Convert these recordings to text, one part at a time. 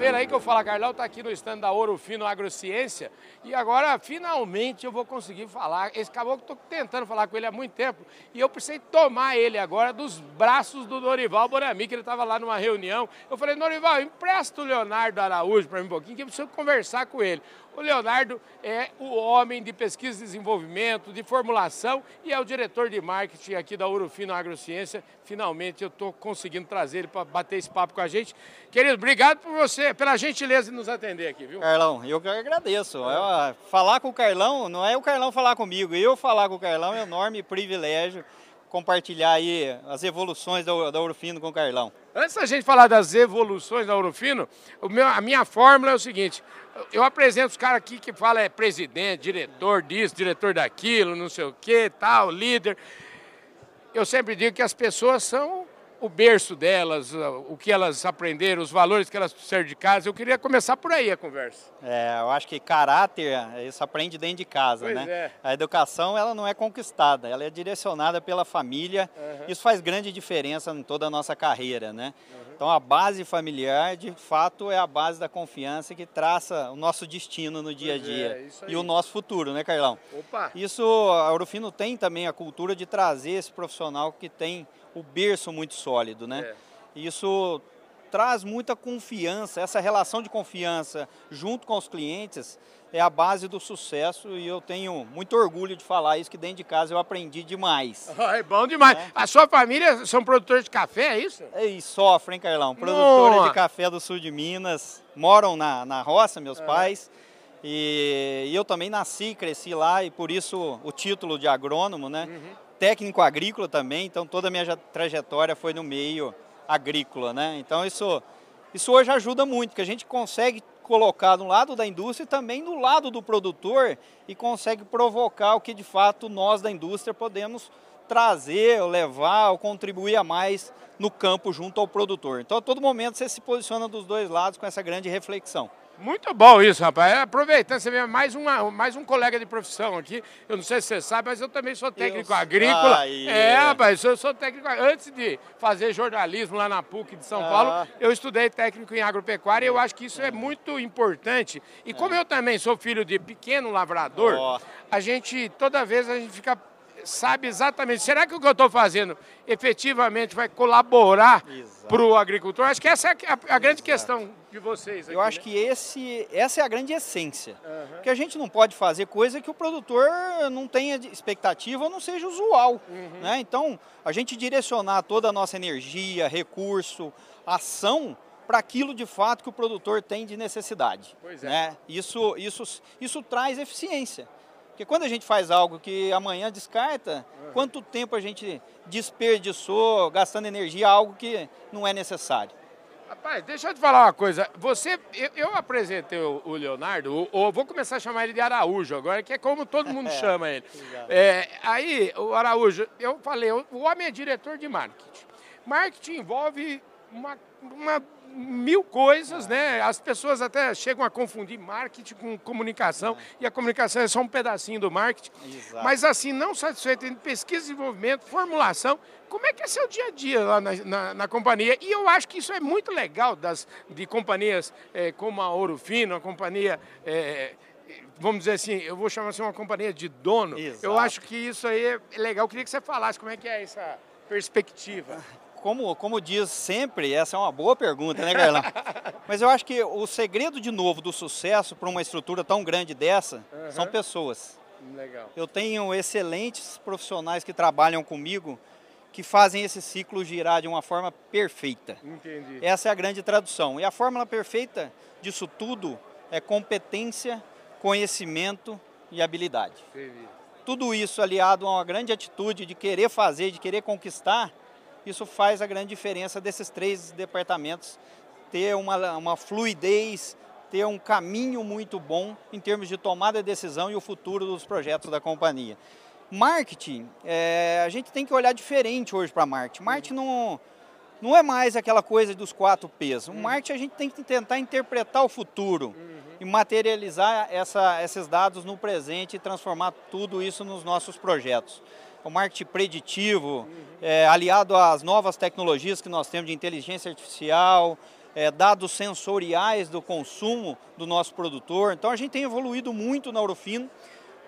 Vendo aí que o Fala Carlão tá aqui no stand da Ouro Fino Agrociência e agora finalmente eu vou conseguir falar. Esse caboclo eu tô tentando falar com ele há muito tempo e eu precisei tomar ele agora dos braços do Norival Borami, que ele estava lá numa reunião. Eu falei, Norival, empresta o Leonardo Araújo para mim um pouquinho que eu preciso conversar com ele. O Leonardo é o homem de pesquisa e desenvolvimento, de formulação e é o diretor de marketing aqui da Urufino Agrociência. Finalmente eu estou conseguindo trazer ele para bater esse papo com a gente. Querido, obrigado por você, pela gentileza de nos atender aqui, viu? Carlão, eu que agradeço. É, falar com o Carlão não é o Carlão falar comigo, eu falar com o Carlão é um enorme privilégio compartilhar aí as evoluções da, da Urufino com o Carlão. Antes da gente falar das evoluções da Urufino, meu, a minha fórmula é o seguinte: eu apresento os caras aqui que falam é presidente, diretor disso, diretor daquilo, não sei o que, tal, líder. Eu sempre digo que as pessoas são o berço delas, o que elas aprenderam, os valores que elas precisam de casa. Eu queria começar por aí a conversa. É, eu acho que caráter, isso aprende dentro de casa, pois né? É. A educação, ela não é conquistada, ela é direcionada pela família. Uhum. Isso faz grande diferença em toda a nossa carreira, né? Uhum. Então, a base familiar, de fato, é a base da confiança que traça o nosso destino no dia a dia é, e o nosso futuro, né, Carlão? Opa. Isso, a Urufino tem também a cultura de trazer esse profissional que tem o berço muito sólido, né? É. Isso traz muita confiança, essa relação de confiança junto com os clientes é a base do sucesso e eu tenho muito orgulho de falar isso, que dentro de casa eu aprendi demais. É bom demais. É. A sua família são produtores de café, é isso? E sofrem, hein, Carlão? Produtores Nossa. de café do sul de Minas, moram na, na roça, meus é. pais. E, e, eu também nasci, cresci lá e por isso o título de agrônomo, né? Uhum técnico agrícola também, então toda a minha trajetória foi no meio agrícola, né? Então isso, isso hoje ajuda muito, que a gente consegue colocar no lado da indústria e também no lado do produtor e consegue provocar o que de fato nós da indústria podemos trazer, levar ou contribuir a mais no campo junto ao produtor. Então a todo momento você se posiciona dos dois lados com essa grande reflexão. Muito bom isso, rapaz. Aproveitando, você vê mais, uma, mais um colega de profissão aqui. Eu não sei se você sabe, mas eu também sou técnico eu... agrícola. é, rapaz, eu sou técnico. Antes de fazer jornalismo lá na PUC de São ah. Paulo, eu estudei técnico em agropecuária e eu acho que isso é muito importante. E como é. eu também sou filho de pequeno lavrador, oh. a gente, toda vez a gente fica sabe exatamente, será que o que eu estou fazendo efetivamente vai colaborar para o agricultor? Acho que essa é a, a grande questão de vocês. Aqui, eu acho né? que esse, essa é a grande essência. Uhum. Que a gente não pode fazer coisa que o produtor não tenha expectativa ou não seja usual. Uhum. Né? Então, a gente direcionar toda a nossa energia, recurso, ação para aquilo de fato que o produtor tem de necessidade. Pois é. Né? Isso, isso, isso traz eficiência. Porque quando a gente faz algo que amanhã descarta, uhum. quanto tempo a gente desperdiçou gastando energia algo que não é necessário? Rapaz, deixa eu te falar uma coisa. Você, eu, eu apresentei o, o Leonardo, ou vou começar a chamar ele de Araújo agora, que é como todo mundo chama ele. É, aí, o Araújo, eu falei, o homem é diretor de marketing. Marketing envolve uma, uma mil coisas, né? As pessoas até chegam a confundir marketing com comunicação, e a comunicação é só um pedacinho do marketing. Exato. Mas assim, não satisfeito em pesquisa, desenvolvimento, formulação, como é que é seu dia a dia lá na, na, na companhia? E eu acho que isso é muito legal das, de companhias é, como a Ouro Fino, a companhia. É, vamos dizer assim, eu vou chamar assim uma companhia de dono. Exato. Eu acho que isso aí é legal. Eu queria que você falasse como é que é essa perspectiva como, como diz sempre, essa é uma boa pergunta, né, Garlão? Mas eu acho que o segredo, de novo, do sucesso para uma estrutura tão grande dessa uhum. são pessoas. Legal. Eu tenho excelentes profissionais que trabalham comigo que fazem esse ciclo girar de uma forma perfeita. Entendi. Essa é a grande tradução. E a fórmula perfeita disso tudo é competência, conhecimento e habilidade. Entendi. Tudo isso aliado a uma grande atitude de querer fazer, de querer conquistar, isso faz a grande diferença desses três departamentos ter uma, uma fluidez, ter um caminho muito bom em termos de tomada de decisão e o futuro dos projetos da companhia. Marketing, é, a gente tem que olhar diferente hoje para marketing. Marketing não, não é mais aquela coisa dos quatro P's. O marketing a gente tem que tentar interpretar o futuro uhum. e materializar essa, esses dados no presente e transformar tudo isso nos nossos projetos. O marketing preditivo, é, aliado às novas tecnologias que nós temos de inteligência artificial, é, dados sensoriais do consumo do nosso produtor. Então a gente tem evoluído muito na Orofino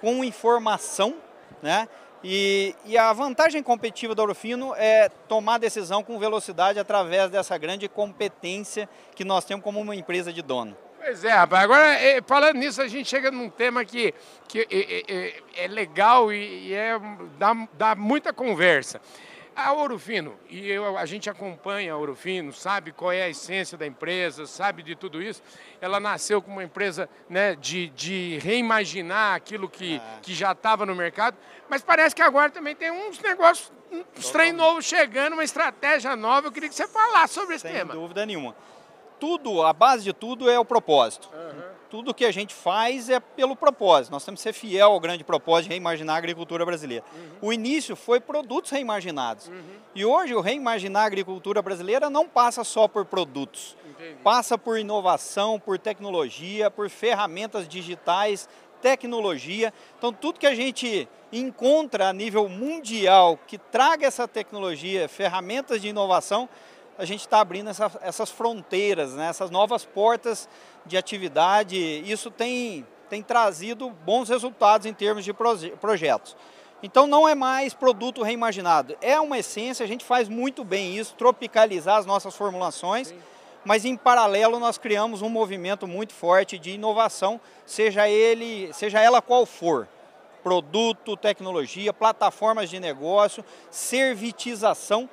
com informação, né? E, e, a vantagem competitiva da Orofino é tomar decisão com velocidade através dessa grande competência que nós temos como uma empresa de dono. Pois é, rapaz. Agora, falando nisso, a gente chega num tema que, que é, é, é legal e, é, dá, dá muita conversa. A Ouro Fino, e eu, a gente acompanha a Ouro Fino, sabe qual é a essência da empresa, sabe de tudo isso. Ela nasceu como uma empresa né, de, de reimaginar aquilo que, é. que já estava no mercado, mas parece que agora também tem uns negócios, uns trem novos chegando, uma estratégia nova. Eu queria que você falasse sobre esse Sem tema. Sem dúvida nenhuma. Tudo, a base de tudo é o propósito. Uhum tudo que a gente faz é pelo propósito. Nós temos que ser fiel ao grande propósito de reimaginar a agricultura brasileira. Uhum. O início foi produtos reimaginados. Uhum. E hoje o reimaginar a agricultura brasileira não passa só por produtos. Entendi. Passa por inovação, por tecnologia, por ferramentas digitais, tecnologia. Então tudo que a gente encontra a nível mundial que traga essa tecnologia, ferramentas de inovação, a gente está abrindo essa, essas fronteiras, né, essas novas portas de atividade. Isso tem, tem trazido bons resultados em termos de proje projetos. Então não é mais produto reimaginado, é uma essência, a gente faz muito bem isso, tropicalizar as nossas formulações, Sim. mas em paralelo nós criamos um movimento muito forte de inovação, seja ele, seja ela qual for. Produto, tecnologia, plataformas de negócio, servitização,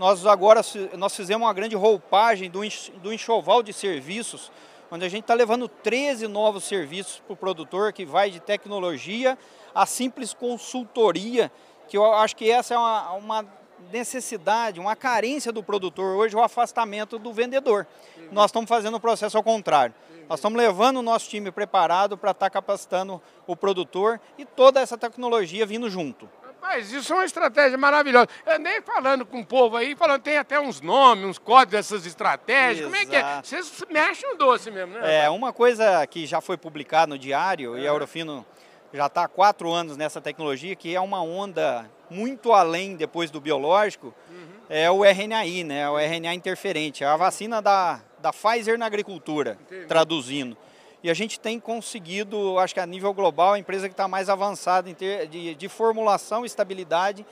nós agora nós fizemos uma grande roupagem do, enxoval de serviços, onde a gente está levando 13 novos serviços para o produtor, que vai de tecnologia a simples consultoria, que eu acho que essa é uma, uma necessidade, uma carência do produtor hoje, o afastamento do vendedor. Nós estamos fazendo o processo ao contrário. Nós estamos levando o nosso time preparado para estar tá capacitando o produtor e toda essa tecnologia vindo junto. Mas isso é uma estratégia maravilhosa. Eu andei falando com o povo aí, falando, tem até uns nomes, uns códigos dessas estratégias. Exato. Como é que é? Vocês mexem um doce mesmo, né? É, uma coisa que já foi publicada no diário, é. e a Eurofino já está há quatro anos nessa tecnologia, que é uma onda muito além depois do biológico, uhum. é o RNAi, né? O RNA interferente. É a vacina da, da Pfizer na agricultura, Entendi. traduzindo. E a gente tem conseguido, acho que a nível global, a empresa que está mais avançada em ter, de, de formulação e estabilidade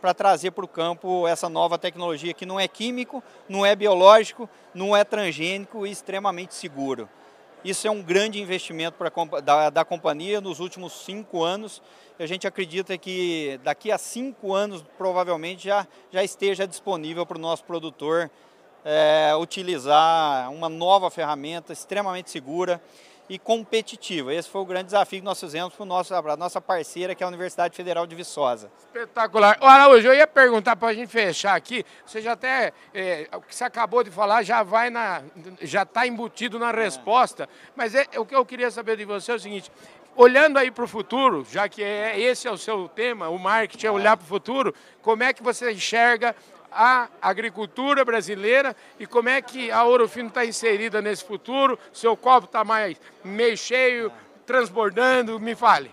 para trazer para o campo essa nova tecnologia que não é químico, não é biológico, não é transgênico e extremamente seguro. Isso é um grande investimento pra, da, da companhia nos últimos cinco anos. A gente acredita que daqui a cinco anos, provavelmente, já, já esteja disponível para o nosso produtor é, utilizar uma nova ferramenta extremamente segura e competitiva. Esse foi o grande desafio que nós fizemos para a nossa parceira, que é a Universidade Federal de Viçosa. Espetacular. Ora, hoje eu ia perguntar para a gente fechar aqui, você já até, é, o que você acabou de falar já vai na, já está embutido na resposta, é. mas é, o que eu queria saber de você é o seguinte, olhando aí para o futuro, já que é, esse é o seu tema, o marketing é olhar para o futuro, como é que você enxerga a agricultura brasileira e como é que a Ouro Fino está inserida nesse futuro? Seu copo está mais meio cheio, transbordando, me fale.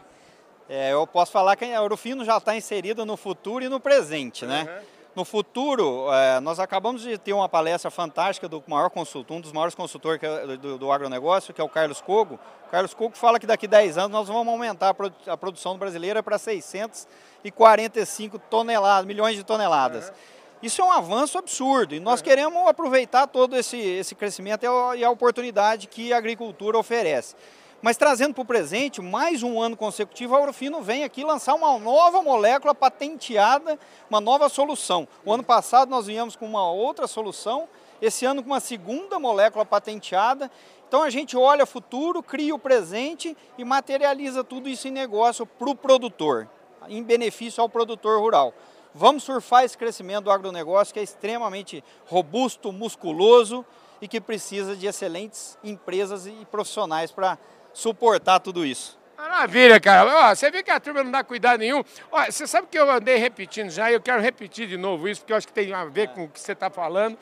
É, eu posso falar que a Ouro Fino já está inserida no futuro e no presente, né? Uhum. No futuro, é, nós acabamos de ter uma palestra fantástica do maior consultor, um dos maiores consultores é do, do, agronegócio, que é o Carlos Cogo. O Carlos Cogo fala que daqui a 10 anos nós vamos aumentar a, produção brasileira para 645 toneladas, milhões de toneladas. Uhum. Isso é um avanço absurdo e nós uhum. queremos aproveitar todo esse, esse crescimento e a oportunidade que a agricultura oferece. Mas trazendo para o presente, mais um ano consecutivo, a Aurofino vem aqui lançar uma nova molécula patenteada, uma nova solução. O ano passado nós viemos com uma outra solução, esse ano com uma segunda molécula patenteada. Então a gente olha o futuro, cria o presente e materializa tudo isso em negócio para o produtor, em benefício ao produtor rural. Vamos surfar esse crescimento do agronegócio que é extremamente robusto, musculoso e que precisa de excelentes empresas e profissionais para suportar tudo isso. Maravilha, cara. Ó, você vê que a turma não dá cuidado nenhum. Ó, você sabe que eu andei repetindo já e eu quero repetir de novo isso, porque eu acho que tem a ver com o que você está falando.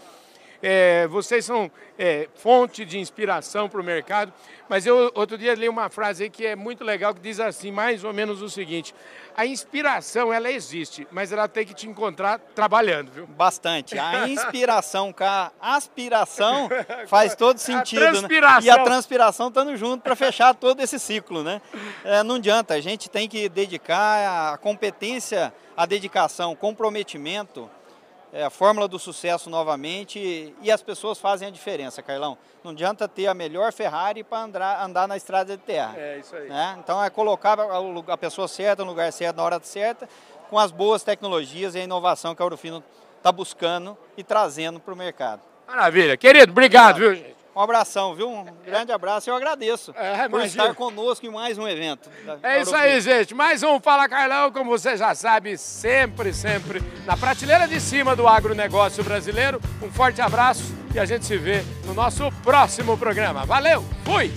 É, vocês são é, fonte de inspiração para o mercado. Mas eu outro dia li uma frase aí que é muito legal, que diz assim, mais ou menos o seguinte: a inspiração ela existe, mas ela tem que te encontrar trabalhando, viu? Bastante. A inspiração com a aspiração faz todo sentido. A transpiração. Né? E a transpiração estando junto para fechar todo esse ciclo, né? É, não adianta, a gente tem que dedicar a competência, a dedicação, comprometimento é, a fórmula do sucesso novamente e as pessoas fazem a diferença, Carlão. Não adianta ter a melhor Ferrari para andar, andar na estrada de terra. É isso aí. Né? Então é colocar a, pessoa certa no lugar certo, na hora certa, com as boas tecnologias e a inovação que a Aurofino está buscando e trazendo para o mercado. Maravilha. Querido, obrigado, obrigado. viu, gente? Um abração, viu? Um grande abraço. Eu agradeço é, por estar conosco em mais um evento. É isso aí, gente. Mais um Fala Carlão, como você já sabe, sempre, sempre na prateleira de cima do agronegócio brasileiro. Um forte abraço e a gente se vê no nosso próximo programa. Valeu, fui!